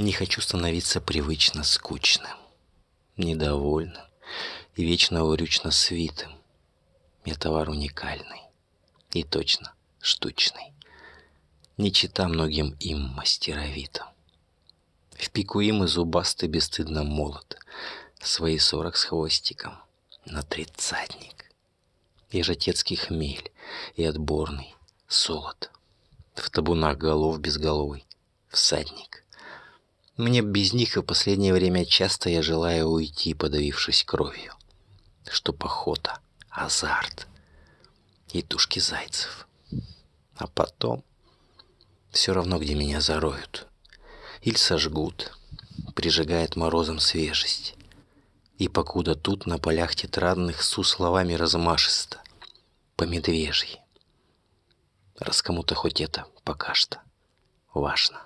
Не хочу становиться привычно скучным, недовольным и вечно урючно свитым. Я товар уникальный и точно штучный. Не чита многим им мастеровитым. В пику им и зубастый бесстыдно молот, Свои сорок с хвостиком на тридцатник. И жатецкий хмель, и отборный солод. В табунах голов безголовый всадник. Мне без них и в последнее время часто я желаю уйти, подавившись кровью. Что охота, азарт и тушки зайцев. А потом все равно, где меня зароют. Или сожгут, прижигает морозом свежесть. И покуда тут на полях тетрадных су словами размашисто, по медвежьи. Раз кому-то хоть это пока что важно.